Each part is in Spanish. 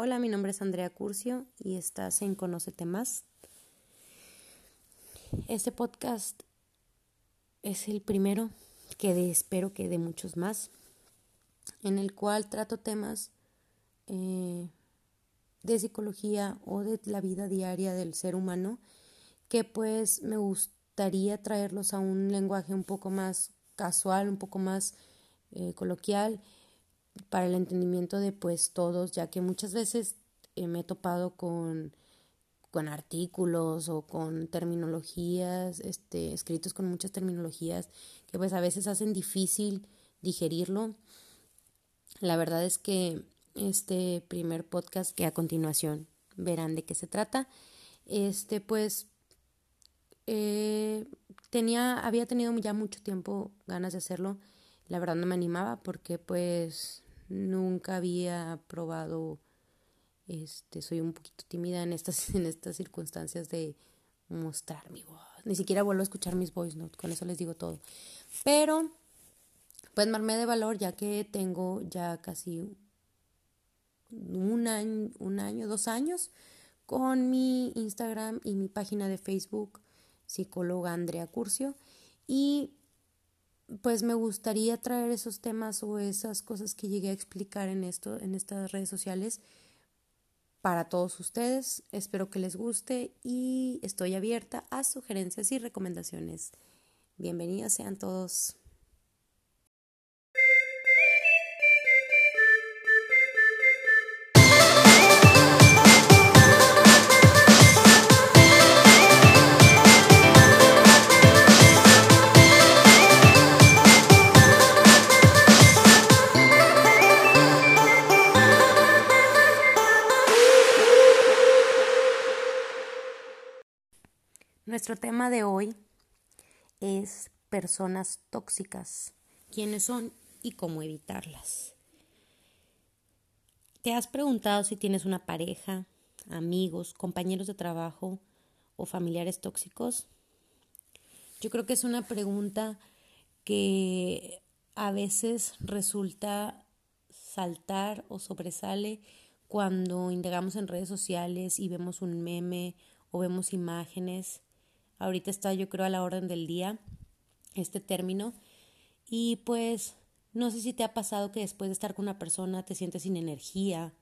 Hola, mi nombre es Andrea Curcio y estás en Conócete Más. Este podcast es el primero que de, espero que de muchos más, en el cual trato temas eh, de psicología o de la vida diaria del ser humano que pues me gustaría traerlos a un lenguaje un poco más casual, un poco más eh, coloquial para el entendimiento de pues todos, ya que muchas veces eh, me he topado con, con artículos o con terminologías, este, escritos con muchas terminologías que pues a veces hacen difícil digerirlo. La verdad es que este primer podcast que a continuación verán de qué se trata, este pues eh, tenía, había tenido ya mucho tiempo ganas de hacerlo. La verdad no me animaba porque pues nunca había probado este soy un poquito tímida en estas en estas circunstancias de mostrar mi voz. Ni siquiera vuelvo a escuchar mis voice notes con eso les digo todo. Pero pues me armé de valor ya que tengo ya casi un año un año dos años con mi Instagram y mi página de Facebook psicóloga Andrea Curcio y pues me gustaría traer esos temas o esas cosas que llegué a explicar en esto, en estas redes sociales para todos ustedes. Espero que les guste y estoy abierta a sugerencias y recomendaciones. Bienvenidos sean todos. Nuestro tema de hoy es personas tóxicas, quiénes son y cómo evitarlas. ¿Te has preguntado si tienes una pareja, amigos, compañeros de trabajo o familiares tóxicos? Yo creo que es una pregunta que a veces resulta saltar o sobresale cuando indagamos en redes sociales y vemos un meme o vemos imágenes Ahorita está yo creo a la orden del día este término. Y pues no sé si te ha pasado que después de estar con una persona te sientes sin energía,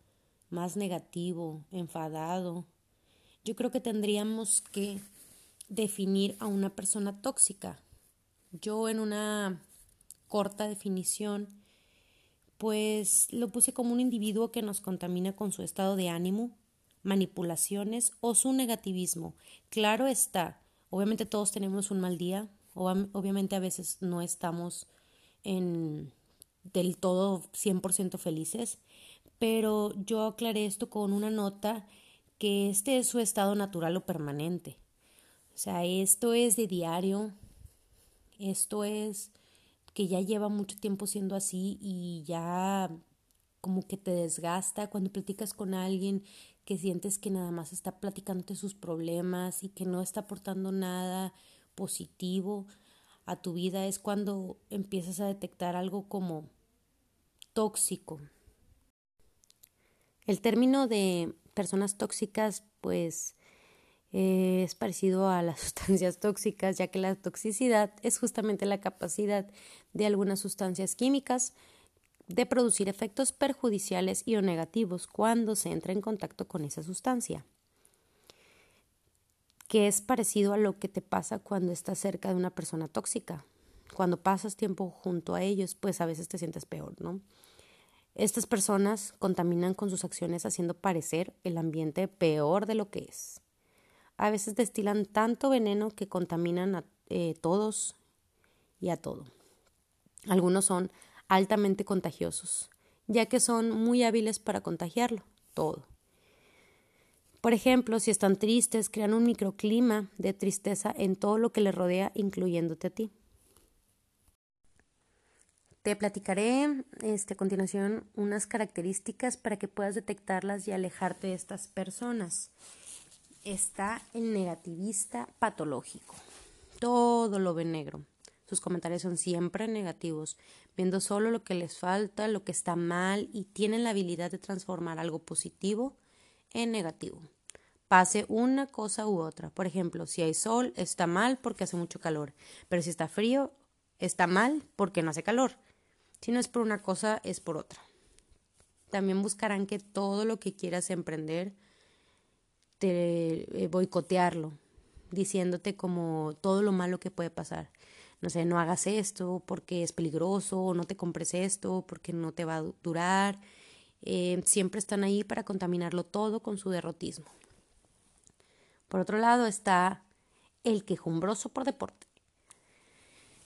más negativo, enfadado. Yo creo que tendríamos que definir a una persona tóxica. Yo en una corta definición, pues lo puse como un individuo que nos contamina con su estado de ánimo, manipulaciones o su negativismo. Claro está, Obviamente todos tenemos un mal día, obviamente a veces no estamos en del todo 100% felices, pero yo aclaré esto con una nota que este es su estado natural o permanente. O sea, esto es de diario, esto es que ya lleva mucho tiempo siendo así y ya como que te desgasta cuando platicas con alguien que sientes que nada más está platicándote sus problemas y que no está aportando nada positivo a tu vida, es cuando empiezas a detectar algo como tóxico. El término de personas tóxicas, pues, es parecido a las sustancias tóxicas, ya que la toxicidad es justamente la capacidad de algunas sustancias químicas de producir efectos perjudiciales y o negativos cuando se entra en contacto con esa sustancia, que es parecido a lo que te pasa cuando estás cerca de una persona tóxica. Cuando pasas tiempo junto a ellos, pues a veces te sientes peor, ¿no? Estas personas contaminan con sus acciones haciendo parecer el ambiente peor de lo que es. A veces destilan tanto veneno que contaminan a eh, todos y a todo. Algunos son altamente contagiosos, ya que son muy hábiles para contagiarlo todo. Por ejemplo, si están tristes, crean un microclima de tristeza en todo lo que les rodea, incluyéndote a ti. Te platicaré este, a continuación unas características para que puedas detectarlas y alejarte de estas personas. Está el negativista patológico. Todo lo ve negro. Sus comentarios son siempre negativos, viendo solo lo que les falta, lo que está mal y tienen la habilidad de transformar algo positivo en negativo. Pase una cosa u otra. Por ejemplo, si hay sol, está mal porque hace mucho calor, pero si está frío, está mal porque no hace calor. Si no es por una cosa, es por otra. También buscarán que todo lo que quieras emprender, te eh, boicotearlo, diciéndote como todo lo malo que puede pasar. No sé, no hagas esto porque es peligroso, no te compres esto porque no te va a durar. Eh, siempre están ahí para contaminarlo todo con su derrotismo. Por otro lado está el quejumbroso por deporte.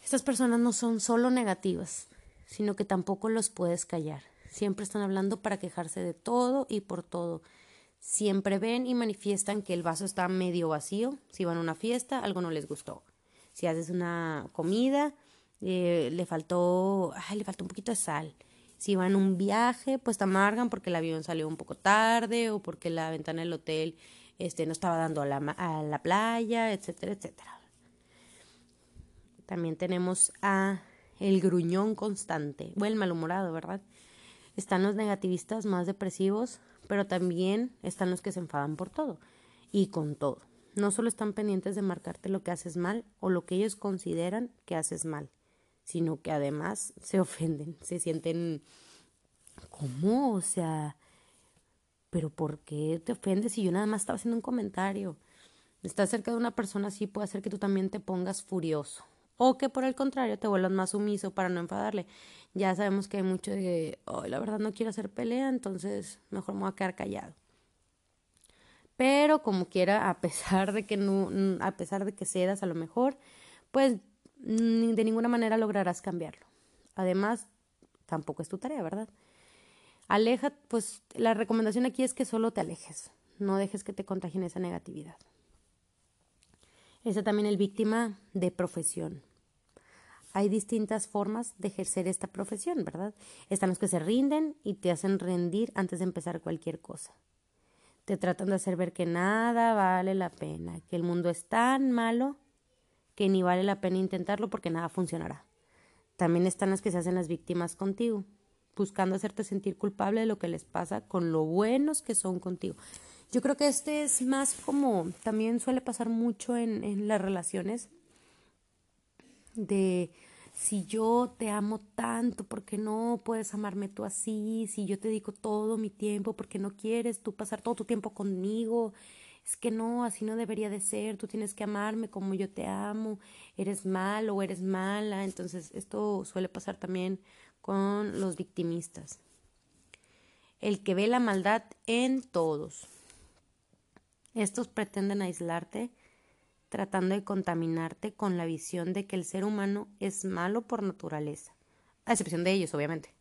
Estas personas no son solo negativas, sino que tampoco los puedes callar. Siempre están hablando para quejarse de todo y por todo. Siempre ven y manifiestan que el vaso está medio vacío. Si van a una fiesta, algo no les gustó. Si haces una comida, eh, le faltó, ay, le faltó un poquito de sal. Si van a un viaje, pues te amargan porque el avión salió un poco tarde o porque la ventana del hotel este, no estaba dando a la, a la playa, etcétera, etcétera. También tenemos a el gruñón constante, o el malhumorado, ¿verdad? Están los negativistas más depresivos, pero también están los que se enfadan por todo y con todo. No solo están pendientes de marcarte lo que haces mal o lo que ellos consideran que haces mal, sino que además se ofenden, se sienten ¿cómo? O sea, pero ¿por qué te ofendes si yo nada más estaba haciendo un comentario? Estar cerca de una persona así puede hacer que tú también te pongas furioso o que por el contrario te vuelvas más sumiso para no enfadarle. Ya sabemos que hay mucho de, oh, la verdad no quiero hacer pelea, entonces mejor me voy a quedar callado. Pero como quiera, a pesar de que no, a pesar de que cedas a lo mejor, pues de ninguna manera lograrás cambiarlo. Además, tampoco es tu tarea, ¿verdad? Aleja, pues la recomendación aquí es que solo te alejes, no dejes que te contagien esa negatividad. Esa también el víctima de profesión hay distintas formas de ejercer esta profesión, ¿verdad? Están los que se rinden y te hacen rendir antes de empezar cualquier cosa. Te tratan de hacer ver que nada vale la pena, que el mundo es tan malo que ni vale la pena intentarlo porque nada funcionará. También están las que se hacen las víctimas contigo, buscando hacerte sentir culpable de lo que les pasa con lo buenos que son contigo. Yo creo que este es más como también suele pasar mucho en, en las relaciones de si yo te amo tanto, ¿por qué no puedes amarme tú así? Si yo te dedico todo mi tiempo, ¿por qué no quieres tú pasar todo tu tiempo conmigo? Es que no, así no debería de ser, tú tienes que amarme como yo te amo, eres malo o eres mala. Entonces, esto suele pasar también con los victimistas. El que ve la maldad en todos. Estos pretenden aislarte tratando de contaminarte con la visión de que el ser humano es malo por naturaleza, a excepción de ellos, obviamente.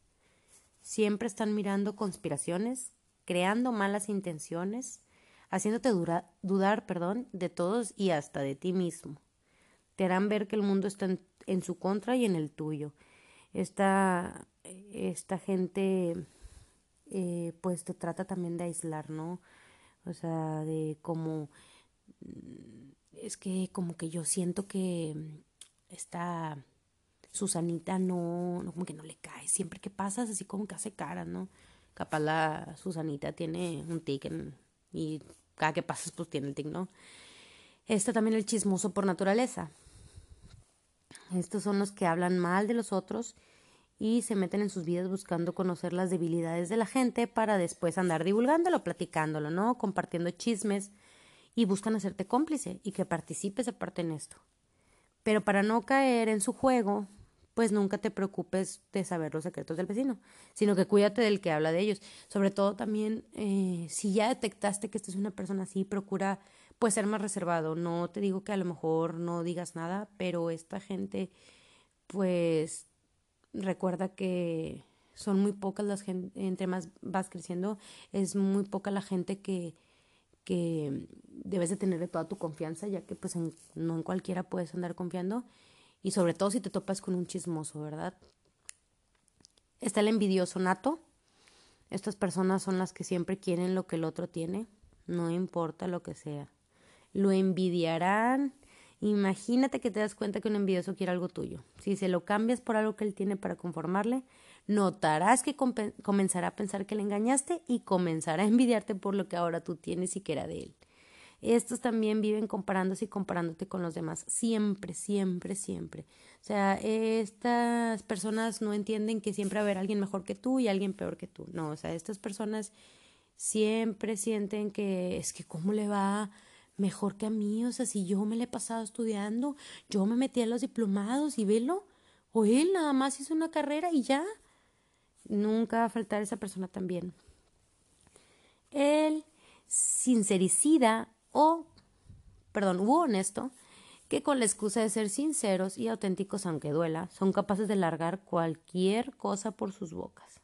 Siempre están mirando conspiraciones, creando malas intenciones, haciéndote dudar perdón, de todos y hasta de ti mismo. Te harán ver que el mundo está en, su contra y en el tuyo. Esta, esta gente eh, pues te trata también de aislar, ¿no? O sea, de como es que como que yo siento que esta Susanita no, no, como que no le cae. Siempre que pasas, así como que hace cara, ¿no? Capaz la Susanita tiene un tic y cada que pasas, pues tiene el tic, ¿no? Está también el chismoso por naturaleza. Estos son los que hablan mal de los otros y se meten en sus vidas buscando conocer las debilidades de la gente para después andar divulgándolo, platicándolo, ¿no? Compartiendo chismes y buscan hacerte cómplice y que participes aparte en esto. Pero para no caer en su juego, pues nunca te preocupes de saber los secretos del vecino, sino que cuídate del que habla de ellos. Sobre todo también, eh, si ya detectaste que esta es una persona así, procura pues ser más reservado. No te digo que a lo mejor no digas nada, pero esta gente, pues recuerda que son muy pocas las gente, entre más vas creciendo, es muy poca la gente que que debes de tener toda tu confianza, ya que pues no en cualquiera puedes andar confiando y sobre todo si te topas con un chismoso, ¿verdad? Está el envidioso nato. Estas personas son las que siempre quieren lo que el otro tiene, no importa lo que sea. Lo envidiarán Imagínate que te das cuenta que un envidioso quiere algo tuyo. Si se lo cambias por algo que él tiene para conformarle, notarás que comenzará a pensar que le engañaste y comenzará a envidiarte por lo que ahora tú tienes y que era de él. Estos también viven comparándose y comparándote con los demás. Siempre, siempre, siempre. O sea, estas personas no entienden que siempre va a haber alguien mejor que tú y alguien peor que tú. No, o sea, estas personas siempre sienten que es que cómo le va mejor que a mí, o sea, si yo me le he pasado estudiando, yo me metí a los diplomados y velo, o él nada más hizo una carrera y ya. Nunca va a faltar esa persona también. El sincericida o, perdón, u honesto, que con la excusa de ser sinceros y auténticos aunque duela, son capaces de largar cualquier cosa por sus bocas,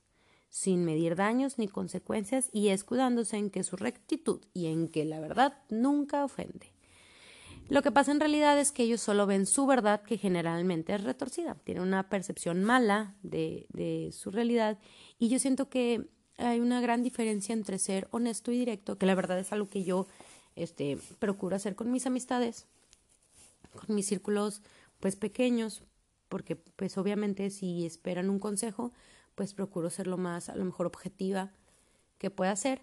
sin medir daños ni consecuencias y escudándose en que su rectitud y en que la verdad nunca ofende. Lo que pasa en realidad es que ellos solo ven su verdad, que generalmente es retorcida, tienen una percepción mala de, su realidad. Y yo siento que hay una gran diferencia entre ser honesto y directo, que la verdad es algo que yo este, procuro hacer con mis amistades, con mis círculos pues pequeños, porque pues obviamente si esperan un consejo, pues procuro ser lo más a lo mejor objetiva que pueda ser,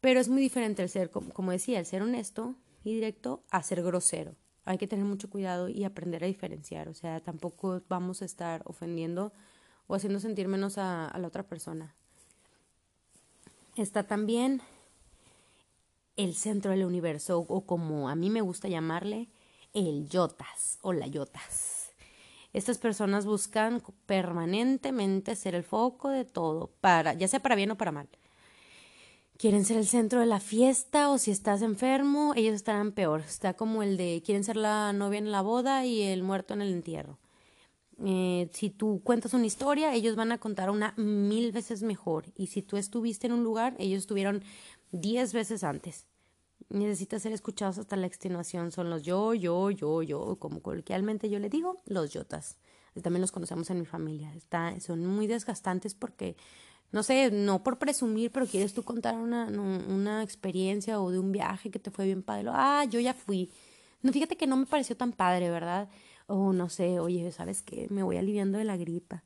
pero es muy diferente el ser, como decía, el ser honesto y directo a ser grosero. Hay que tener mucho cuidado y aprender a diferenciar, o sea, tampoco vamos a estar ofendiendo o haciendo sentir menos a, la otra persona. Está también el centro del universo o como a mí me gusta llamarle, el yotas o la yotas. Estas personas buscan permanentemente ser el foco de todo, para, ya sea para bien o para mal. Quieren ser el centro de la fiesta o si estás enfermo, ellos estarán peor. Está como el de quieren ser la novia en la boda y el muerto en el entierro. Eh, si tú cuentas una historia, ellos van a contar una mil veces mejor. Y si tú estuviste en un lugar, ellos estuvieron diez veces antes. Necesitas ser escuchados hasta la extenuación. Son los yo, yo, yo, yo, como coloquialmente yo le digo, los yotas. También los conocemos en mi familia. Son muy desgastantes porque, no sé, no por presumir, pero quieres tú contar una, una experiencia o de un viaje que te fue bien padre. Ah, yo ya fui. No, fíjate que no me pareció tan padre, ¿verdad? O no sé, oye, ¿sabes qué? Me voy aliviando de la gripa.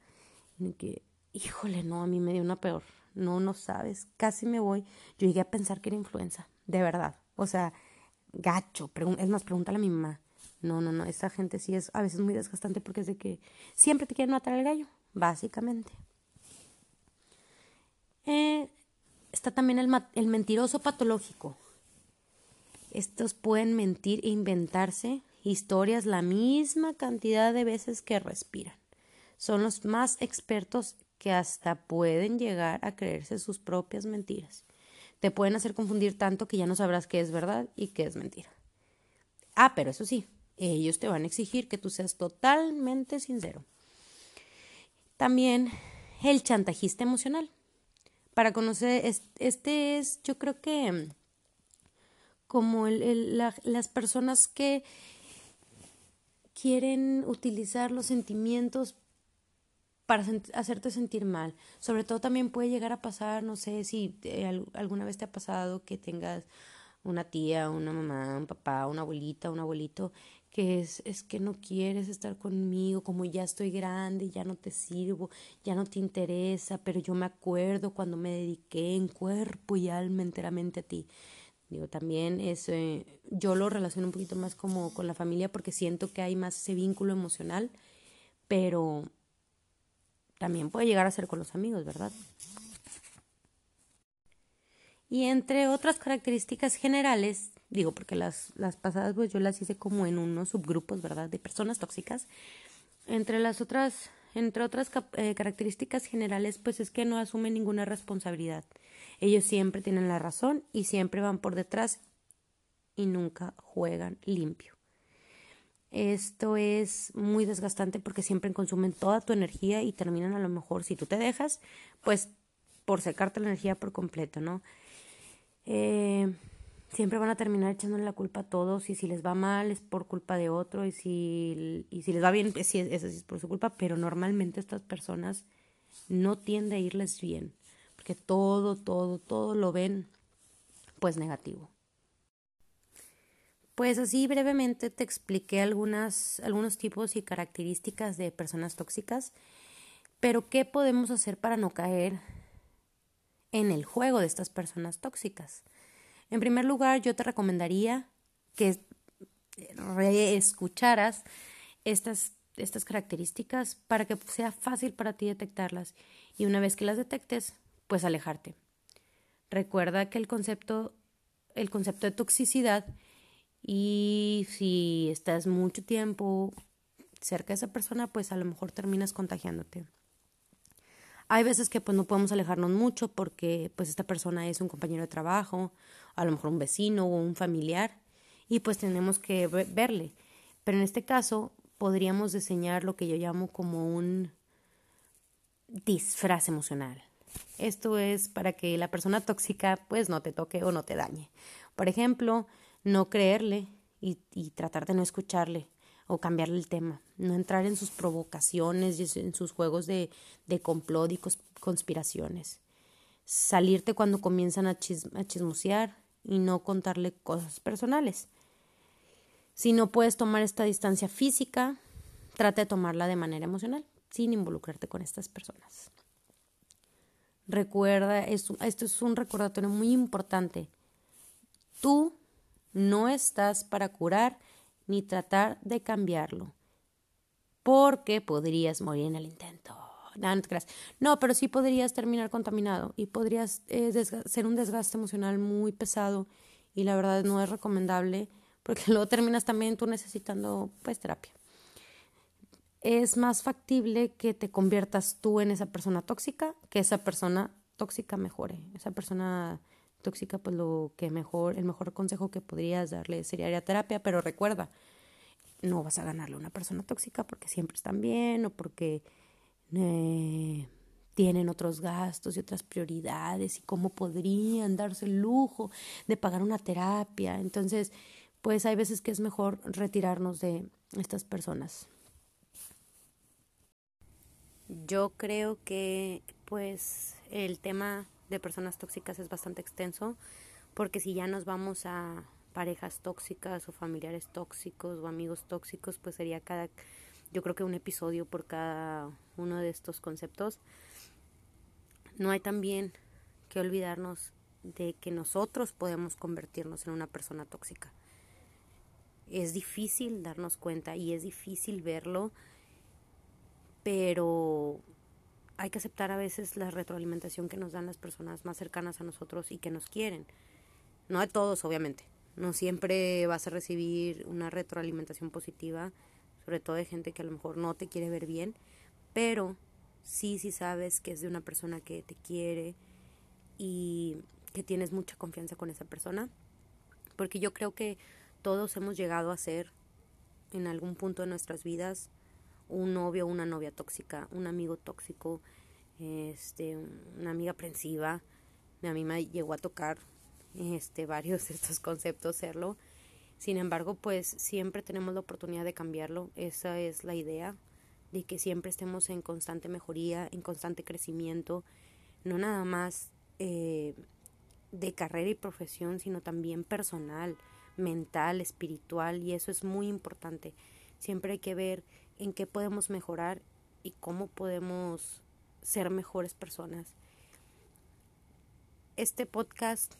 Que, híjole, no, a mí me dio una peor. No, no sabes, casi me voy. Yo llegué a pensar que era influenza, de verdad. O sea, gacho. Es más, pregúntale a mi mamá. No, no, no, esa gente sí es a veces muy desgastante porque es de que siempre te quieren matar el gallo, básicamente. Eh, está también el, el mentiroso patológico. Estos pueden mentir e inventarse historias la misma cantidad de veces que respiran. Son los más expertos que hasta pueden llegar a creerse sus propias mentiras. Te pueden hacer confundir tanto que ya no sabrás qué es verdad y qué es mentira. Ah, pero eso sí, ellos te van a exigir que tú seas totalmente sincero. También el chantajista emocional. Para conocer, este es, yo creo que como las personas que quieren utilizar los sentimientos para hacerte sentir mal. Sobre todo también puede llegar a pasar, no sé si alguna vez te ha pasado que tengas una tía, una mamá, un papá, una abuelita, un abuelito que es, es que no quieres estar conmigo, como ya estoy grande, ya no te sirvo, ya no te interesa, pero yo me acuerdo cuando me dediqué en cuerpo y alma enteramente a ti. Digo, también es, eh, yo lo relaciono un poquito más como con la familia porque siento que hay más ese vínculo emocional, pero también puede llegar a ser con los amigos, ¿verdad? Y entre otras características generales, digo porque las, las pasadas pues yo las hice como en unos subgrupos, ¿verdad? De personas tóxicas. Entre las otras, entre otras eh, características generales, pues es que no asumen ninguna responsabilidad. Ellos siempre tienen la razón y siempre van por detrás y nunca juegan limpio. Esto es muy desgastante porque siempre consumen toda tu energía y terminan a lo mejor, si tú te dejas, pues por secarte la energía por completo, ¿no? Eh, siempre van a terminar echándole la culpa a todos y si les va mal es por culpa de otro y si, y si les va bien, pues eso sí es por su culpa, pero normalmente estas personas no tiende a irles bien porque todo, todo, todo lo ven pues negativo. Pues así brevemente te expliqué algunas, algunos tipos y características de personas tóxicas, pero ¿qué podemos hacer para no caer en el juego de estas personas tóxicas? En primer lugar, yo te recomendaría que reescucharas estas, estas características para que sea fácil para ti detectarlas y una vez que las detectes, pues alejarte. Recuerda que el concepto, el concepto de toxicidad y si estás mucho tiempo cerca de esa persona, pues a lo mejor terminas contagiándote. Hay veces que pues no podemos alejarnos mucho porque pues esta persona es un compañero de trabajo, a lo mejor un vecino o un familiar y pues tenemos que verle. Pero en este caso podríamos diseñar lo que yo llamo como un disfraz emocional. Esto es para que la persona tóxica pues no te toque o no te dañe. Por ejemplo, no creerle y, tratar de no escucharle o cambiarle el tema, no entrar en sus provocaciones y en sus juegos de, de complot y conspiraciones, salirte cuando comienzan a, a chismosear y no contarle cosas personales. Si no puedes tomar esta distancia física, trata de tomarla de manera emocional, sin involucrarte con estas personas. Recuerda, esto, esto es un recordatorio muy importante. Tú no estás para curar ni tratar de cambiarlo, porque podrías morir en el intento. No, pero sí podrías terminar contaminado y podrías eh, ser un desgaste emocional muy pesado y la verdad no es recomendable porque luego terminas también tú necesitando pues terapia. Es más factible que te conviertas tú en esa persona tóxica que esa persona tóxica mejore. Esa persona tóxica, pues lo que mejor, el mejor consejo que podrías darle sería ir a terapia, pero recuerda, no vas a ganarle a una persona tóxica porque siempre están bien o porque eh, tienen otros gastos y otras prioridades y cómo podrían darse el lujo de pagar una terapia. Entonces, pues hay veces que es mejor retirarnos de estas personas. Yo creo que pues el tema de personas tóxicas es bastante extenso, porque si ya nos vamos a parejas tóxicas o familiares tóxicos o amigos tóxicos, pues sería cada, yo creo que un episodio por cada uno de estos conceptos. No hay también que olvidarnos de que nosotros podemos convertirnos en una persona tóxica. Es difícil darnos cuenta y es difícil verlo, pero hay que aceptar a veces la retroalimentación que nos dan las personas más cercanas a nosotros y que nos quieren. No de todos, obviamente. No siempre vas a recibir una retroalimentación positiva, sobre todo de gente que a lo mejor no te quiere ver bien, pero sí, sí sabes que es de una persona que te quiere y que tienes mucha confianza con esa persona. Porque yo creo que todos hemos llegado a ser en algún punto de nuestras vidas un novio una novia tóxica, un amigo tóxico, este, una amiga aprensiva. A mí me llegó a tocar este, varios de estos conceptos serlo. Sin embargo, pues siempre tenemos la oportunidad de cambiarlo. Esa es la idea, de que siempre estemos en constante mejoría, en constante crecimiento, no nada más eh, de carrera y profesión, sino también personal, mental, espiritual, y eso es muy importante. Siempre hay que ver en qué podemos mejorar y cómo podemos ser mejores personas. Este podcast,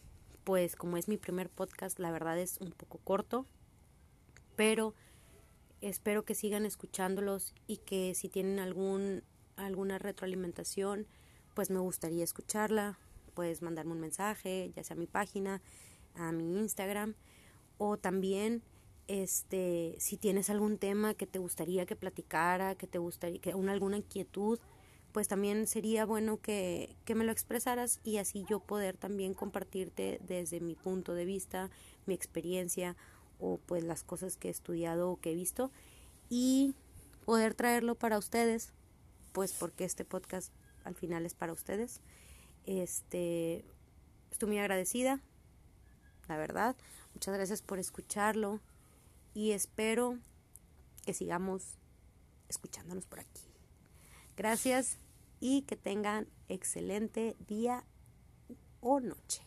pues como es mi primer podcast, la verdad es un poco corto, pero espero que sigan escuchándolos y que si tienen algún alguna retroalimentación, pues me gustaría escucharla. Puedes mandarme un mensaje, ya sea a mi página, a mi Instagram, o también este, si tienes algún tema que te gustaría que platicara, que te gustaría, que una, alguna inquietud, pues también sería bueno que, que me lo expresaras y así yo poder también compartirte desde mi punto de vista, mi experiencia o pues las cosas que he estudiado o que he visto y poder traerlo para ustedes, pues porque este podcast al final es para ustedes. Este, estoy muy agradecida, la verdad. Muchas gracias por escucharlo y espero que sigamos escuchándonos por aquí. Gracias y que tengan excelente día o noche.